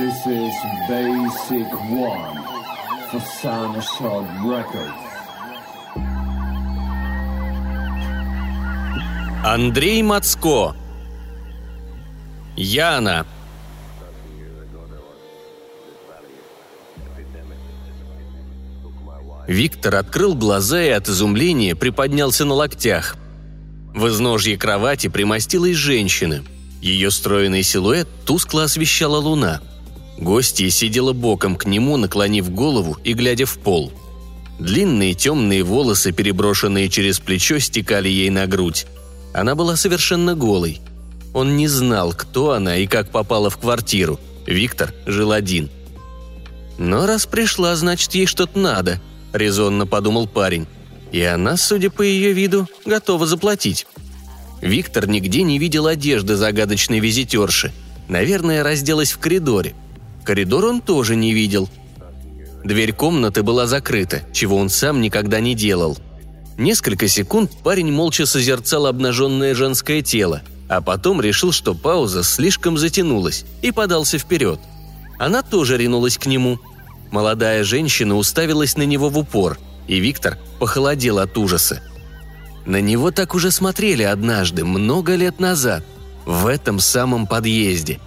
This is Basic One for Soundshot Records. Андрей Мацко Яна Виктор открыл глаза и от изумления приподнялся на локтях. В изножье кровати примостилась женщина. Ее стройный силуэт тускло освещала луна. Гостья сидела боком к нему, наклонив голову и глядя в пол. Длинные темные волосы, переброшенные через плечо, стекали ей на грудь. Она была совершенно голой. Он не знал, кто она и как попала в квартиру. Виктор жил один. Но раз пришла, значит, ей что-то надо –– резонно подумал парень. И она, судя по ее виду, готова заплатить. Виктор нигде не видел одежды загадочной визитерши. Наверное, разделась в коридоре. Коридор он тоже не видел. Дверь комнаты была закрыта, чего он сам никогда не делал. Несколько секунд парень молча созерцал обнаженное женское тело, а потом решил, что пауза слишком затянулась, и подался вперед. Она тоже ринулась к нему – Молодая женщина уставилась на него в упор, и Виктор похолодел от ужаса. На него так уже смотрели однажды, много лет назад, в этом самом подъезде.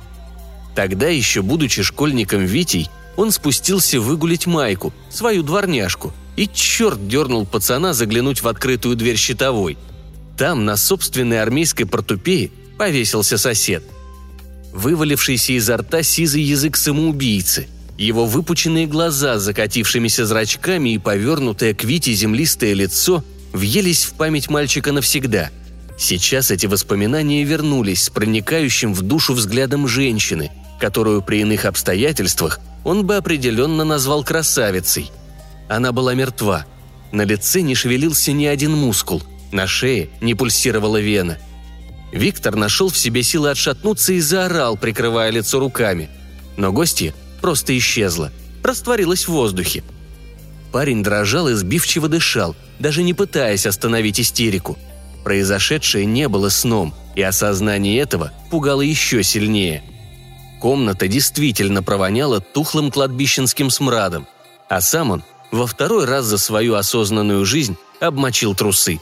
Тогда, еще будучи школьником Витей, он спустился выгулить Майку, свою дворняжку, и черт дернул пацана заглянуть в открытую дверь щитовой. Там, на собственной армейской портупее, повесился сосед. Вывалившийся изо рта сизый язык самоубийцы – его выпученные глаза с закатившимися зрачками и повернутое к Вите землистое лицо въелись в память мальчика навсегда. Сейчас эти воспоминания вернулись с проникающим в душу взглядом женщины, которую при иных обстоятельствах он бы определенно назвал красавицей. Она была мертва. На лице не шевелился ни один мускул, на шее не пульсировала вена. Виктор нашел в себе силы отшатнуться и заорал, прикрывая лицо руками. Но гостья просто исчезла, растворилась в воздухе. Парень дрожал и сбивчиво дышал, даже не пытаясь остановить истерику. Произошедшее не было сном, и осознание этого пугало еще сильнее. Комната действительно провоняла тухлым кладбищенским смрадом, а сам он во второй раз за свою осознанную жизнь обмочил трусы.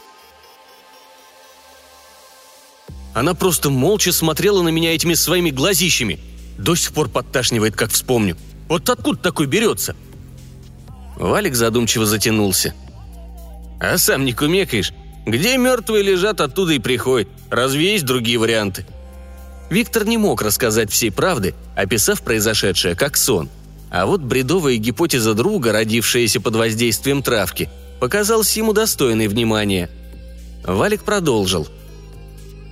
Она просто молча смотрела на меня этими своими глазищами – до сих пор подташнивает, как вспомню. Вот откуда такой берется?» Валик задумчиво затянулся. «А сам не кумекаешь? Где мертвые лежат, оттуда и приходят. Разве есть другие варианты?» Виктор не мог рассказать всей правды, описав произошедшее как сон. А вот бредовая гипотеза друга, родившаяся под воздействием травки, показалась ему достойной внимания. Валик продолжил.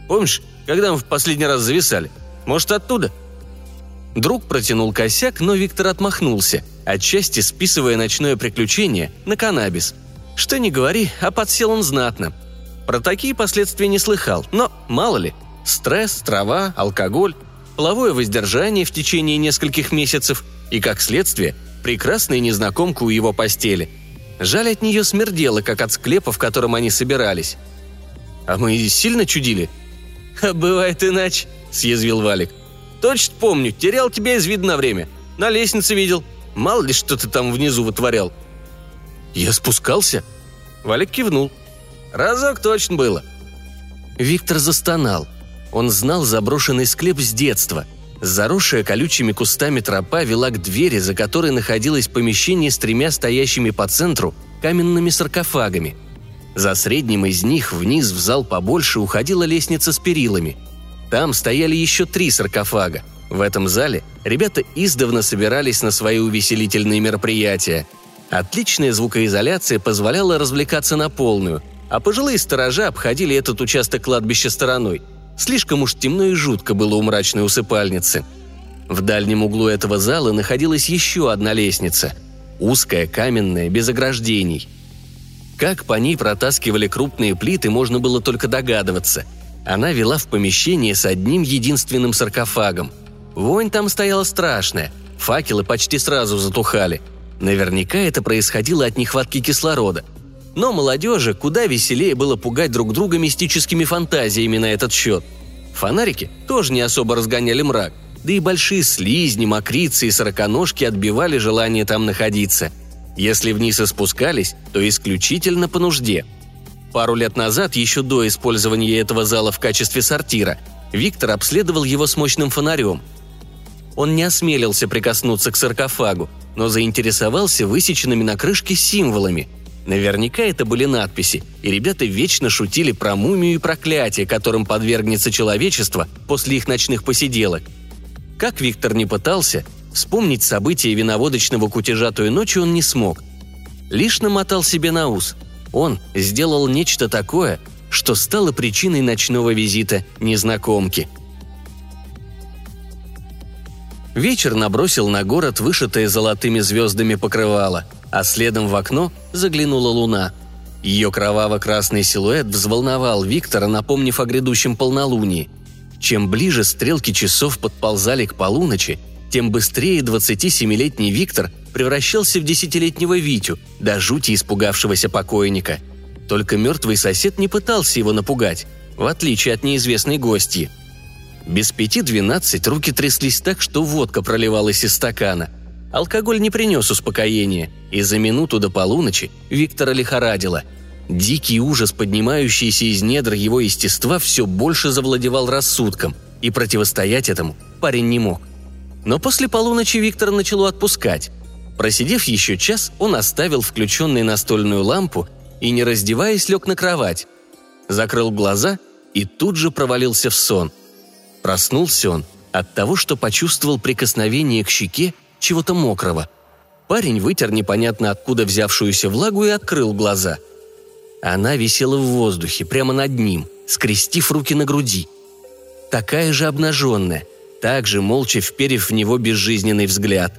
«Помнишь, когда мы в последний раз зависали? Может, оттуда?» Друг протянул косяк, но Виктор отмахнулся, отчасти списывая ночное приключение на каннабис. Что ни говори, а подсел он знатно. Про такие последствия не слыхал, но мало ли. Стресс, трава, алкоголь, половое воздержание в течение нескольких месяцев и, как следствие, прекрасная незнакомка у его постели. Жаль, от нее смердело, как от склепа, в котором они собирались. «А мы сильно чудили?» «А бывает иначе», — съязвил Валик. Точно помню, терял тебя из вида на время. На лестнице видел. Мало ли, что ты там внизу вытворял». «Я спускался?» Валик кивнул. «Разок точно было». Виктор застонал. Он знал заброшенный склеп с детства. Заросшая колючими кустами тропа вела к двери, за которой находилось помещение с тремя стоящими по центру каменными саркофагами. За средним из них вниз в зал побольше уходила лестница с перилами – там стояли еще три саркофага. В этом зале ребята издавна собирались на свои увеселительные мероприятия. Отличная звукоизоляция позволяла развлекаться на полную, а пожилые сторожа обходили этот участок кладбища стороной. Слишком уж темно и жутко было у мрачной усыпальницы. В дальнем углу этого зала находилась еще одна лестница. Узкая, каменная, без ограждений. Как по ней протаскивали крупные плиты, можно было только догадываться – она вела в помещение с одним единственным саркофагом. Вонь там стояла страшная, факелы почти сразу затухали. Наверняка это происходило от нехватки кислорода. Но молодежи куда веселее было пугать друг друга мистическими фантазиями на этот счет. Фонарики тоже не особо разгоняли мрак. да и большие слизни, мокрицы и сороконожки отбивали желание там находиться. Если вниз и спускались, то исключительно по нужде. Пару лет назад, еще до использования этого зала в качестве сортира, Виктор обследовал его с мощным фонарем. Он не осмелился прикоснуться к саркофагу, но заинтересовался высеченными на крышке символами. Наверняка это были надписи, и ребята вечно шутили про мумию и проклятие, которым подвергнется человечество после их ночных посиделок. Как Виктор не пытался, вспомнить события виноводочного кутежа той ночи он не смог. Лишь намотал себе на ус. Он сделал нечто такое, что стало причиной ночного визита незнакомки – Вечер набросил на город вышитое золотыми звездами покрывало, а следом в окно заглянула луна. Ее кроваво-красный силуэт взволновал Виктора, напомнив о грядущем полнолунии. Чем ближе стрелки часов подползали к полуночи, тем быстрее 27-летний Виктор превращался в десятилетнего Витю, до жути испугавшегося покойника. Только мертвый сосед не пытался его напугать, в отличие от неизвестной гостьи – без пяти двенадцать руки тряслись так, что водка проливалась из стакана. Алкоголь не принес успокоения, и за минуту до полуночи Виктора лихорадило. Дикий ужас, поднимающийся из недр его естества, все больше завладевал рассудком, и противостоять этому парень не мог. Но после полуночи Виктора начало отпускать. Просидев еще час, он оставил включенную настольную лампу и, не раздеваясь, лег на кровать. Закрыл глаза и тут же провалился в сон – Проснулся он от того, что почувствовал прикосновение к щеке чего-то мокрого. Парень вытер непонятно откуда взявшуюся влагу и открыл глаза. Она висела в воздухе, прямо над ним, скрестив руки на груди. Такая же обнаженная, также молча вперев в него безжизненный взгляд.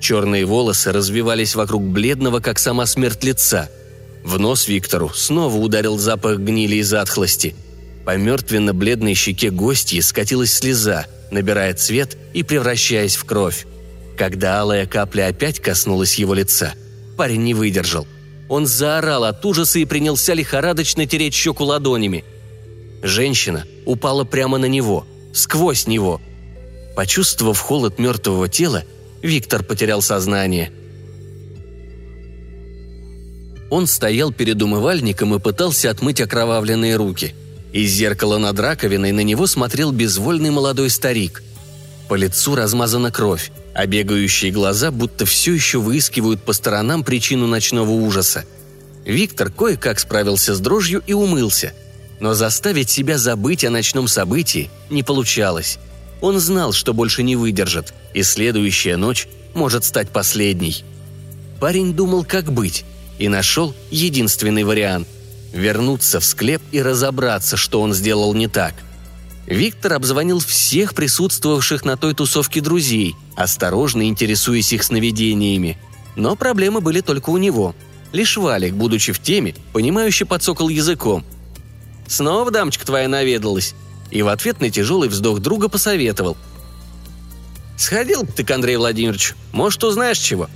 Черные волосы развивались вокруг бледного, как сама смерть лица. В нос Виктору снова ударил запах гнили и затхлости – по мертвенно-бледной щеке гостьи скатилась слеза, набирая цвет и превращаясь в кровь. Когда алая капля опять коснулась его лица, парень не выдержал. Он заорал от ужаса и принялся лихорадочно тереть щеку ладонями. Женщина упала прямо на него, сквозь него. Почувствовав холод мертвого тела, Виктор потерял сознание. Он стоял перед умывальником и пытался отмыть окровавленные руки – из зеркала над раковиной на него смотрел безвольный молодой старик. По лицу размазана кровь, а бегающие глаза будто все еще выискивают по сторонам причину ночного ужаса. Виктор кое-как справился с дрожью и умылся. Но заставить себя забыть о ночном событии не получалось. Он знал, что больше не выдержит, и следующая ночь может стать последней. Парень думал, как быть, и нашел единственный вариант – вернуться в склеп и разобраться, что он сделал не так. Виктор обзвонил всех присутствовавших на той тусовке друзей, осторожно интересуясь их сновидениями. Но проблемы были только у него. Лишь Валик, будучи в теме, понимающе подсокал языком. «Снова дамочка твоя наведалась?» И в ответ на тяжелый вздох друга посоветовал. «Сходил ты к Андрею Владимировичу, может, узнаешь чего?»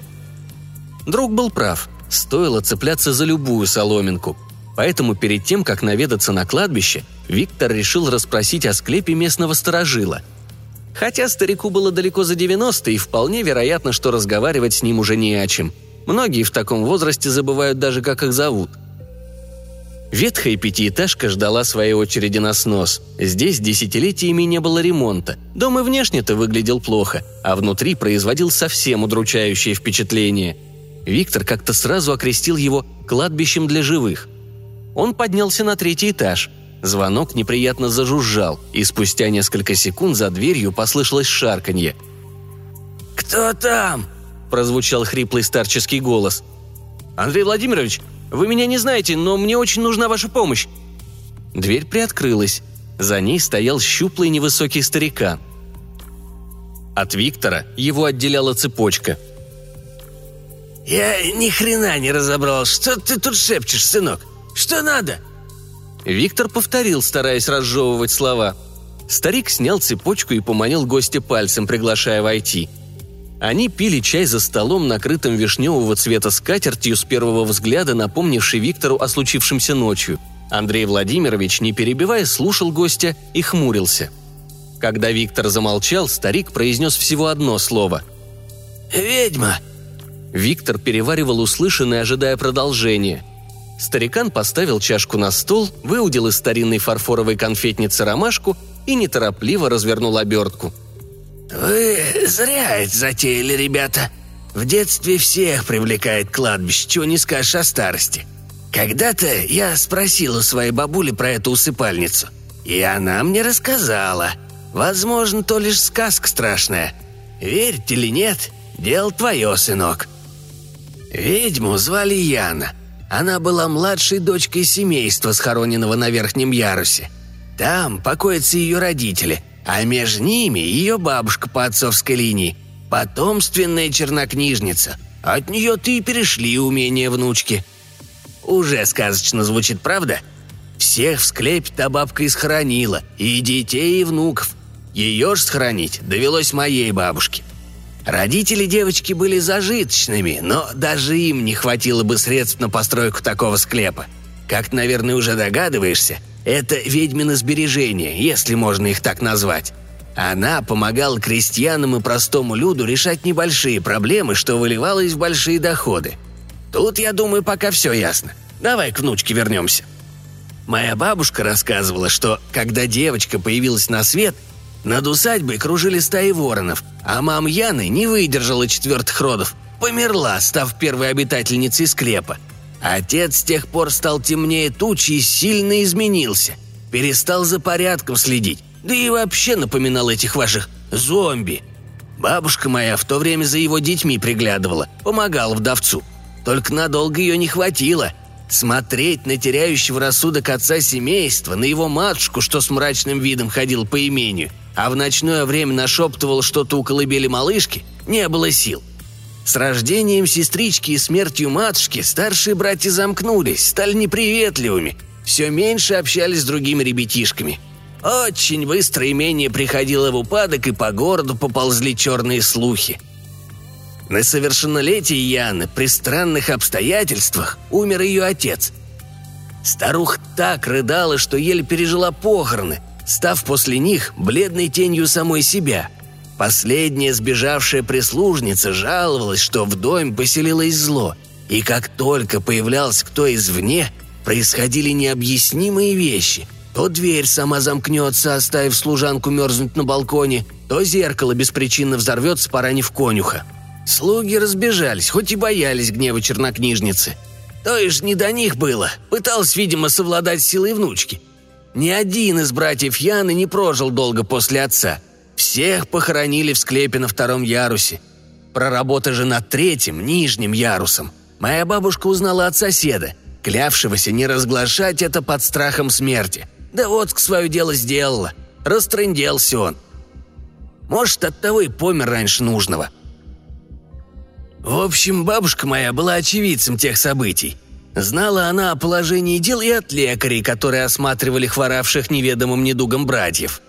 Друг был прав. Стоило цепляться за любую соломинку. Поэтому перед тем, как наведаться на кладбище, Виктор решил расспросить о склепе местного сторожила. Хотя старику было далеко за 90, и вполне вероятно, что разговаривать с ним уже не о чем. Многие в таком возрасте забывают даже, как их зовут. Ветхая пятиэтажка ждала своей очереди на снос. Здесь десятилетиями не было ремонта. Дом и внешне-то выглядел плохо, а внутри производил совсем удручающее впечатление. Виктор как-то сразу окрестил его «кладбищем для живых», он поднялся на третий этаж. Звонок неприятно зажужжал, и спустя несколько секунд за дверью послышалось шарканье. «Кто там?» – прозвучал хриплый старческий голос. «Андрей Владимирович, вы меня не знаете, но мне очень нужна ваша помощь». Дверь приоткрылась. За ней стоял щуплый невысокий старикан. От Виктора его отделяла цепочка. «Я ни хрена не разобрал. Что ты тут шепчешь, сынок?» Что надо?» Виктор повторил, стараясь разжевывать слова. Старик снял цепочку и поманил гостя пальцем, приглашая войти. Они пили чай за столом, накрытым вишневого цвета скатертью с первого взгляда, напомнивший Виктору о случившемся ночью. Андрей Владимирович, не перебивая, слушал гостя и хмурился. Когда Виктор замолчал, старик произнес всего одно слово. «Ведьма!» Виктор переваривал услышанное, ожидая продолжения. Старикан поставил чашку на стол, выудил из старинной фарфоровой конфетницы ромашку и неторопливо развернул обертку. «Вы зря это затеяли, ребята. В детстве всех привлекает кладбище, чего не скажешь о старости. Когда-то я спросил у своей бабули про эту усыпальницу, и она мне рассказала. Возможно, то лишь сказка страшная. Верить или нет, дело твое, сынок». Ведьму звали Яна. Она была младшей дочкой семейства, схороненного на верхнем ярусе. Там покоятся ее родители, а между ними ее бабушка по отцовской линии, потомственная чернокнижница. От нее-то и перешли умения внучки. Уже сказочно звучит, правда? Всех в склепе та бабка и схоронила, и детей, и внуков. Ее ж схоронить довелось моей бабушке. Родители девочки были зажиточными, но даже им не хватило бы средств на постройку такого склепа. Как, наверное, уже догадываешься, это ведьмины сбережения, если можно их так назвать. Она помогала крестьянам и простому люду решать небольшие проблемы, что выливалось в большие доходы. Тут, я думаю, пока все ясно. Давай к внучке вернемся. Моя бабушка рассказывала, что когда девочка появилась на свет, над усадьбой кружили стаи воронов, а мам Яны не выдержала четвертых родов, померла, став первой обитательницей склепа – Отец с тех пор стал темнее тучи и сильно изменился. Перестал за порядком следить, да и вообще напоминал этих ваших зомби. Бабушка моя в то время за его детьми приглядывала, помогала вдовцу. Только надолго ее не хватило. Смотреть на теряющего рассудок отца семейства, на его матушку, что с мрачным видом ходил по имению, а в ночное время нашептывал что-то у колыбели малышки, не было сил – с рождением сестрички и смертью матушки старшие братья замкнулись, стали неприветливыми, все меньше общались с другими ребятишками. Очень быстро имение приходило в упадок, и по городу поползли черные слухи. На совершеннолетие Яны при странных обстоятельствах умер ее отец. Старуха так рыдала, что еле пережила похороны, став после них бледной тенью самой себя – Последняя сбежавшая прислужница жаловалась, что в доме поселилось зло, и как только появлялся кто извне, происходили необъяснимые вещи. То дверь сама замкнется, оставив служанку мерзнуть на балконе, то зеркало беспричинно взорвется, поранив конюха. Слуги разбежались, хоть и боялись гнева чернокнижницы. То есть не до них было, пытался, видимо, совладать силой внучки. Ни один из братьев Яны не прожил долго после отца – всех похоронили в склепе на втором ярусе. Про работы же над третьим, нижним ярусом. Моя бабушка узнала от соседа, клявшегося не разглашать это под страхом смерти. Да вот к свое дело сделала. Растрынделся он. Может, оттого и помер раньше нужного. В общем, бабушка моя была очевидцем тех событий. Знала она о положении дел и от лекарей, которые осматривали хворавших неведомым недугом братьев.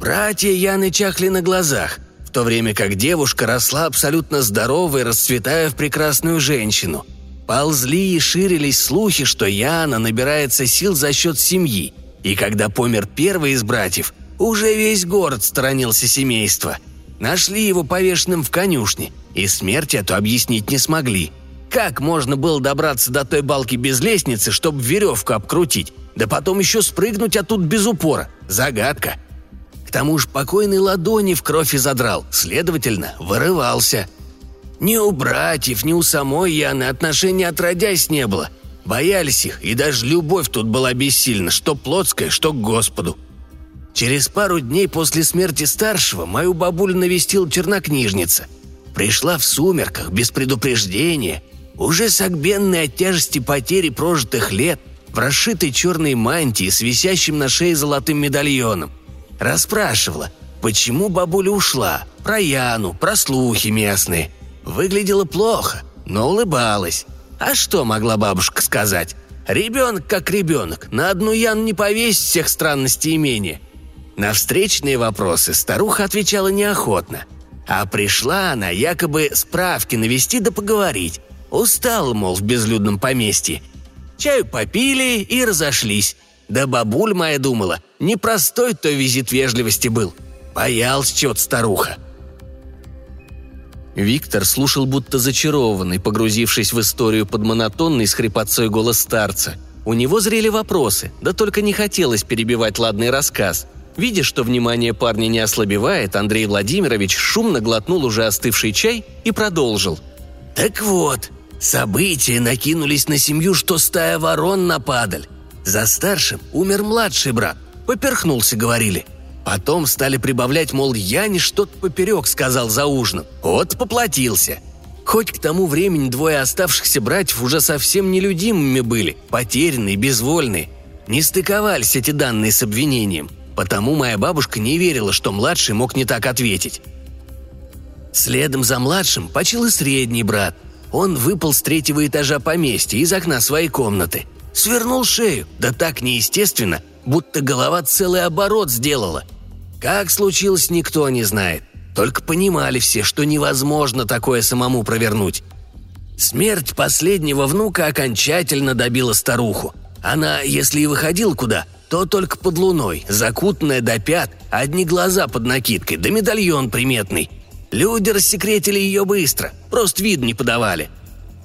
Братья Яны чахли на глазах, в то время как девушка росла абсолютно здоровой, расцветая в прекрасную женщину. Ползли и ширились слухи, что Яна набирается сил за счет семьи, и когда помер первый из братьев, уже весь город сторонился семейства. Нашли его повешенным в конюшне, и смерть эту объяснить не смогли. Как можно было добраться до той балки без лестницы, чтобы веревку обкрутить, да потом еще спрыгнуть оттуда без упора? Загадка – к тому же покойный ладони в кровь и задрал, следовательно, вырывался. Ни у братьев, ни у самой Яны отношений отродясь не было. Боялись их, и даже любовь тут была бессильна, что плотская, что к Господу. Через пару дней после смерти старшего мою бабулю навестил чернокнижница. Пришла в сумерках, без предупреждения, уже согбенная от тяжести потери прожитых лет, в расшитой черной мантии с висящим на шее золотым медальоном. Расспрашивала, почему бабуля ушла, про Яну, про слухи местные. Выглядела плохо, но улыбалась. А что могла бабушка сказать? Ребенок как ребенок, на одну Яну не повесить всех странностей имения. На встречные вопросы старуха отвечала неохотно. А пришла она якобы справки навести да поговорить. Устала, мол, в безлюдном поместье. Чаю попили и разошлись. Да бабуль моя думала, непростой то визит вежливости был. Боялась чё-то старуха». Виктор слушал будто зачарованный, погрузившись в историю под монотонный с голос старца. У него зрели вопросы, да только не хотелось перебивать ладный рассказ. Видя, что внимание парня не ослабевает, Андрей Владимирович шумно глотнул уже остывший чай и продолжил. «Так вот, события накинулись на семью, что стая ворон нападаль. За старшим умер младший брат. Поперхнулся, говорили. Потом стали прибавлять, мол, я не что-то поперек сказал за ужином. Вот поплатился. Хоть к тому времени двое оставшихся братьев уже совсем нелюдимыми были, потерянные, безвольные. Не стыковались эти данные с обвинением. Потому моя бабушка не верила, что младший мог не так ответить. Следом за младшим почил и средний брат. Он выпал с третьего этажа поместья из окна своей комнаты. Свернул шею, да так неестественно, будто голова целый оборот сделала – как случилось, никто не знает. Только понимали все, что невозможно такое самому провернуть. Смерть последнего внука окончательно добила старуху. Она, если и выходила куда, то только под луной, закутанная до пят, одни глаза под накидкой, да медальон приметный. Люди рассекретили ее быстро, просто вид не подавали.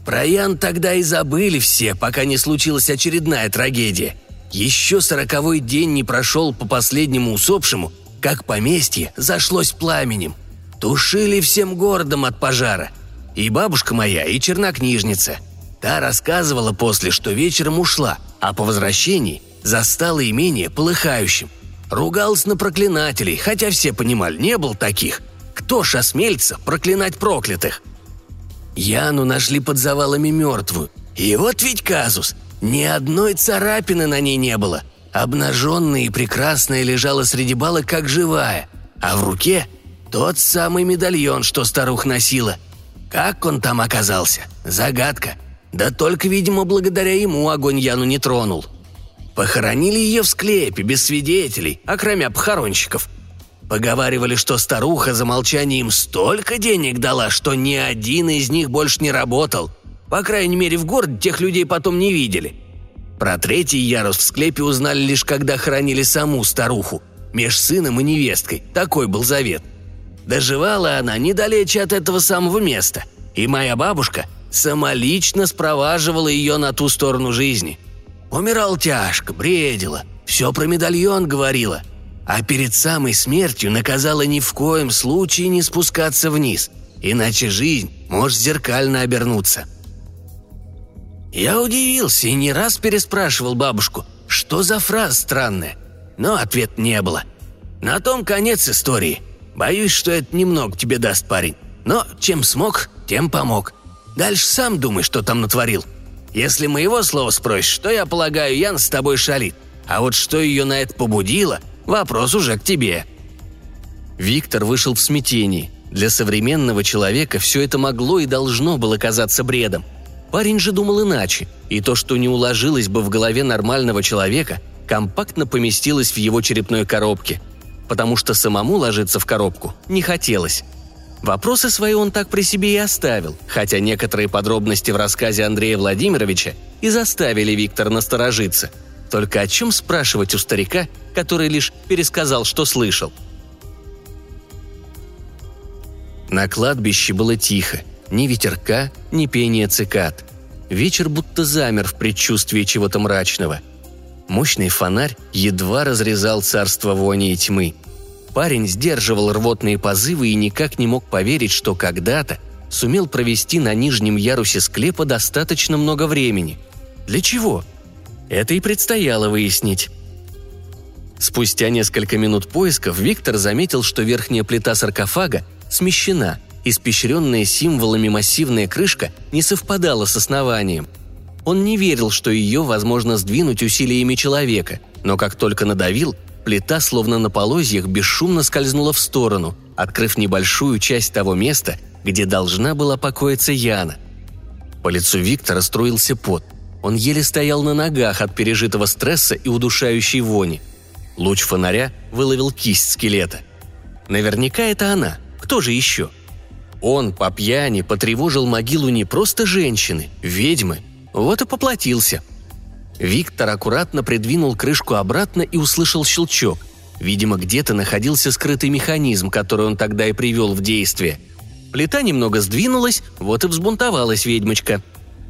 Про Ян тогда и забыли все, пока не случилась очередная трагедия. Еще сороковой день не прошел по последнему усопшему, как поместье зашлось пламенем. Тушили всем городом от пожара. И бабушка моя, и чернокнижница. Та рассказывала после, что вечером ушла, а по возвращении застала имение полыхающим. Ругалась на проклинателей, хотя все понимали, не был таких. Кто ж осмелится проклинать проклятых? Яну нашли под завалами мертвую. И вот ведь казус. Ни одной царапины на ней не было – Обнаженная и прекрасная лежала среди балок, как живая, а в руке тот самый медальон, что старух носила. Как он там оказался? Загадка. Да только, видимо, благодаря ему огонь Яну не тронул. Похоронили ее в склепе, без свидетелей, окромя похоронщиков. Поговаривали, что старуха за молчание им столько денег дала, что ни один из них больше не работал. По крайней мере, в городе тех людей потом не видели. Про третий ярус в склепе узнали лишь когда хоронили саму старуху, меж сыном и невесткой, такой был завет. Доживала она недалече от этого самого места, и моя бабушка самолично спроваживала ее на ту сторону жизни. Умирал тяжко, бредила, все про медальон говорила, а перед самой смертью наказала ни в коем случае не спускаться вниз, иначе жизнь может зеркально обернуться – я удивился и не раз переспрашивал бабушку, что за фраза странная. Но ответ не было. На том конец истории. Боюсь, что это немного тебе даст парень. Но чем смог, тем помог. Дальше сам думай, что там натворил. Если моего слова спросишь, то я полагаю, Ян с тобой шалит. А вот что ее на это побудило, вопрос уже к тебе». Виктор вышел в смятении. Для современного человека все это могло и должно было казаться бредом. Парень же думал иначе, и то, что не уложилось бы в голове нормального человека, компактно поместилось в его черепной коробке, потому что самому ложиться в коробку не хотелось. Вопросы свои он так при себе и оставил, хотя некоторые подробности в рассказе Андрея Владимировича и заставили Виктора насторожиться. Только о чем спрашивать у старика, который лишь пересказал, что слышал? На кладбище было тихо – ни ветерка, ни пения цикад. Вечер будто замер в предчувствии чего-то мрачного. Мощный фонарь едва разрезал царство вони и тьмы. Парень сдерживал рвотные позывы и никак не мог поверить, что когда-то сумел провести на нижнем ярусе склепа достаточно много времени. Для чего? Это и предстояло выяснить. Спустя несколько минут поисков Виктор заметил, что верхняя плита саркофага смещена – испещренная символами массивная крышка не совпадала с основанием. Он не верил, что ее возможно сдвинуть усилиями человека, но как только надавил, плита, словно на полозьях, бесшумно скользнула в сторону, открыв небольшую часть того места, где должна была покоиться Яна. По лицу Виктора струился пот. Он еле стоял на ногах от пережитого стресса и удушающей вони. Луч фонаря выловил кисть скелета. Наверняка это она. Кто же еще? – он по пьяни потревожил могилу не просто женщины, ведьмы. Вот и поплатился. Виктор аккуратно придвинул крышку обратно и услышал щелчок. Видимо, где-то находился скрытый механизм, который он тогда и привел в действие. Плита немного сдвинулась, вот и взбунтовалась ведьмочка.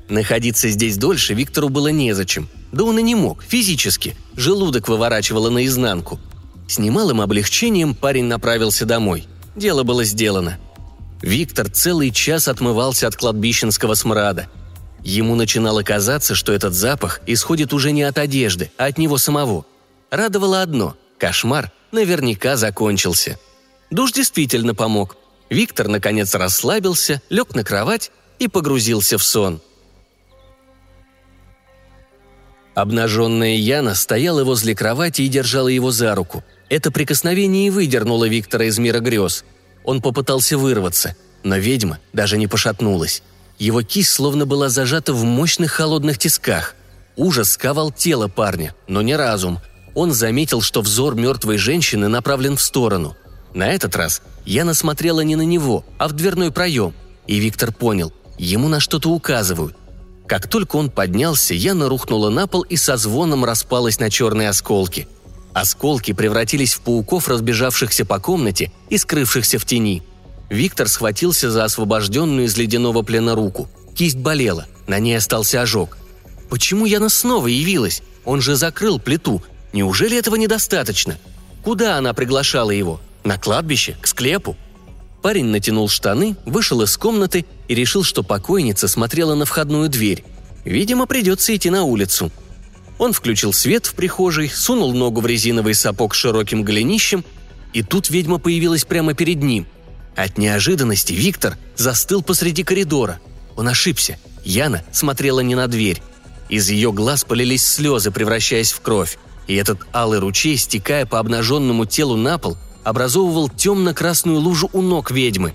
Находиться здесь дольше Виктору было незачем. Да он и не мог, физически. Желудок выворачивало наизнанку. С немалым облегчением парень направился домой. Дело было сделано. Виктор целый час отмывался от кладбищенского смрада. Ему начинало казаться, что этот запах исходит уже не от одежды, а от него самого. Радовало одно Кошмар наверняка закончился. Душ действительно помог. Виктор, наконец, расслабился, лег на кровать и погрузился в сон. Обнаженная Яна стояла возле кровати и держала его за руку. Это прикосновение и выдернуло Виктора из мира грез. Он попытался вырваться, но ведьма даже не пошатнулась. Его кисть словно была зажата в мощных холодных тисках. Ужас сковал тело парня, но не разум – он заметил, что взор мертвой женщины направлен в сторону. На этот раз Яна смотрела не на него, а в дверной проем, и Виктор понял, ему на что-то указывают. Как только он поднялся, Яна рухнула на пол и со звоном распалась на черные осколки. Осколки превратились в пауков, разбежавшихся по комнате и скрывшихся в тени. Виктор схватился за освобожденную из ледяного плена руку. Кисть болела, на ней остался ожог. Почему Яна снова явилась? Он же закрыл плиту, Неужели этого недостаточно? Куда она приглашала его? На кладбище? К склепу? Парень натянул штаны, вышел из комнаты и решил, что покойница смотрела на входную дверь. Видимо, придется идти на улицу. Он включил свет в прихожей, сунул ногу в резиновый сапог с широким голенищем, и тут ведьма появилась прямо перед ним. От неожиданности Виктор застыл посреди коридора. Он ошибся. Яна смотрела не на дверь. Из ее глаз полились слезы, превращаясь в кровь и этот алый ручей, стекая по обнаженному телу на пол, образовывал темно-красную лужу у ног ведьмы.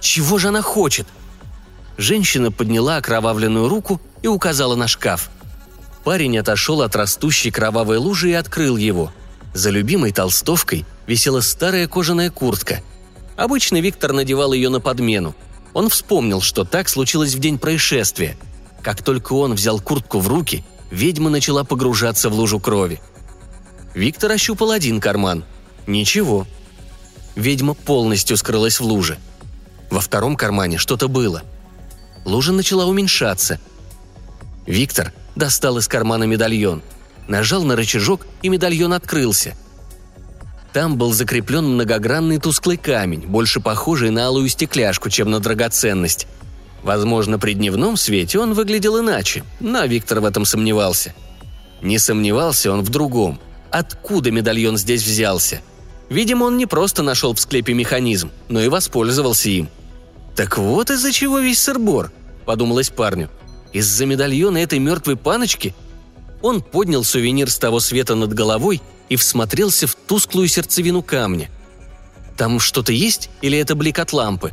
Чего же она хочет? Женщина подняла окровавленную руку и указала на шкаф. Парень отошел от растущей кровавой лужи и открыл его. За любимой толстовкой висела старая кожаная куртка. Обычно Виктор надевал ее на подмену. Он вспомнил, что так случилось в день происшествия. Как только он взял куртку в руки, ведьма начала погружаться в лужу крови – Виктор ощупал один карман. Ничего. Ведьма полностью скрылась в луже. Во втором кармане что-то было. Лужа начала уменьшаться. Виктор достал из кармана медальон. Нажал на рычажок, и медальон открылся. Там был закреплен многогранный тусклый камень, больше похожий на алую стекляшку, чем на драгоценность. Возможно, при дневном свете он выглядел иначе, но Виктор в этом сомневался. Не сомневался он в другом – откуда медальон здесь взялся. Видимо, он не просто нашел в склепе механизм, но и воспользовался им. «Так вот из-за чего весь сырбор», — подумалось парню. «Из-за медальона этой мертвой паночки?» Он поднял сувенир с того света над головой и всмотрелся в тусклую сердцевину камня. «Там что-то есть или это блик от лампы?»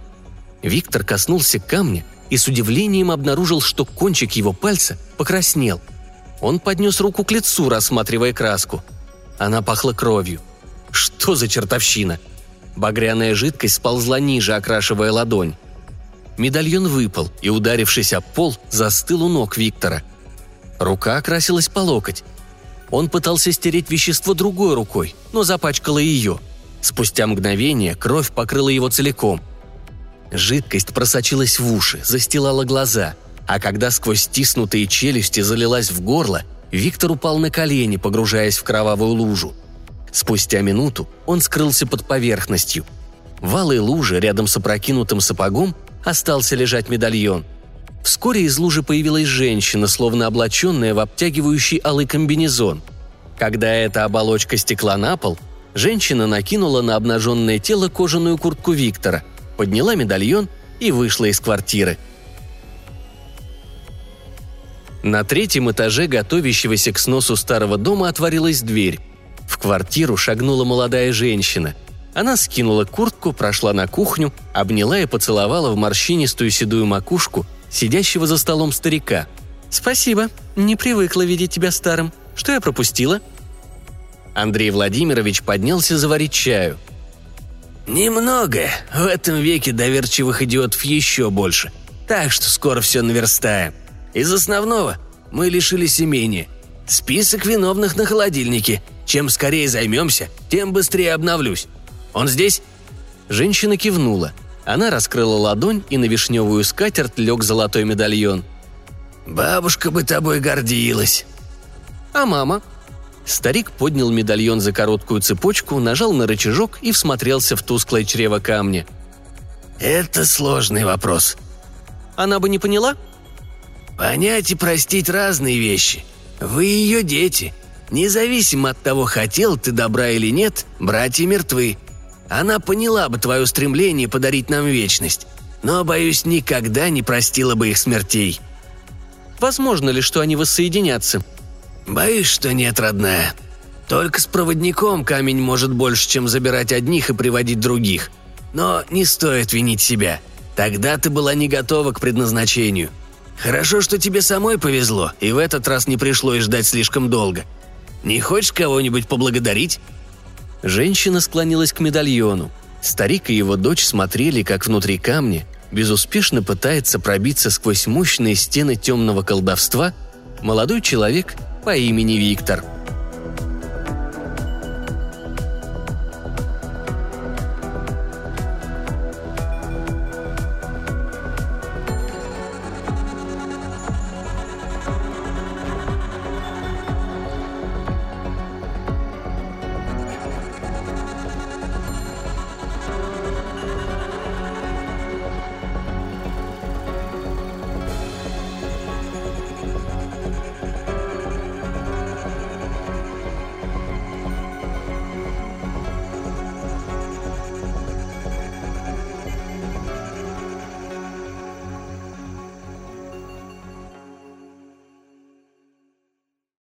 Виктор коснулся камня и с удивлением обнаружил, что кончик его пальца покраснел. Он поднес руку к лицу, рассматривая краску — она пахла кровью. Что за чертовщина? Багряная жидкость сползла ниже, окрашивая ладонь. Медальон выпал и, ударившись об пол, застыл у ног Виктора. Рука окрасилась по локоть. Он пытался стереть вещество другой рукой, но запачкало ее. Спустя мгновение кровь покрыла его целиком. Жидкость просочилась в уши, застилала глаза, а когда сквозь стиснутые челюсти залилась в горло, Виктор упал на колени, погружаясь в кровавую лужу. Спустя минуту он скрылся под поверхностью. В алой луже рядом с опрокинутым сапогом остался лежать медальон. Вскоре из лужи появилась женщина, словно облаченная в обтягивающий алый комбинезон. Когда эта оболочка стекла на пол, женщина накинула на обнаженное тело кожаную куртку Виктора, подняла медальон и вышла из квартиры – на третьем этаже готовящегося к сносу старого дома отворилась дверь. Квартиру шагнула молодая женщина. Она скинула куртку, прошла на кухню, обняла и поцеловала в морщинистую седую макушку сидящего за столом старика. «Спасибо. Не привыкла видеть тебя старым. Что я пропустила?» Андрей Владимирович поднялся заварить чаю. «Немного. В этом веке доверчивых идиотов еще больше. Так что скоро все наверстаем. Из основного мы лишились имения. Список виновных на холодильнике. Чем скорее займемся, тем быстрее обновлюсь. Он здесь?» Женщина кивнула. Она раскрыла ладонь, и на вишневую скатерть лег золотой медальон. «Бабушка бы тобой гордилась». «А мама?» Старик поднял медальон за короткую цепочку, нажал на рычажок и всмотрелся в тусклое чрево камня. «Это сложный вопрос». «Она бы не поняла?» «Понять и простить разные вещи. Вы ее дети. Независимо от того, хотел ты добра или нет, братья мертвы. Она поняла бы твое стремление подарить нам вечность, но, боюсь, никогда не простила бы их смертей». «Возможно ли, что они воссоединятся?» «Боюсь, что нет, родная. Только с проводником камень может больше, чем забирать одних и приводить других. Но не стоит винить себя. Тогда ты была не готова к предназначению. Хорошо, что тебе самой повезло, и в этот раз не пришлось ждать слишком долго. Не хочешь кого-нибудь поблагодарить?» Женщина склонилась к медальону. Старик и его дочь смотрели, как внутри камня безуспешно пытается пробиться сквозь мощные стены темного колдовства молодой человек по имени Виктор –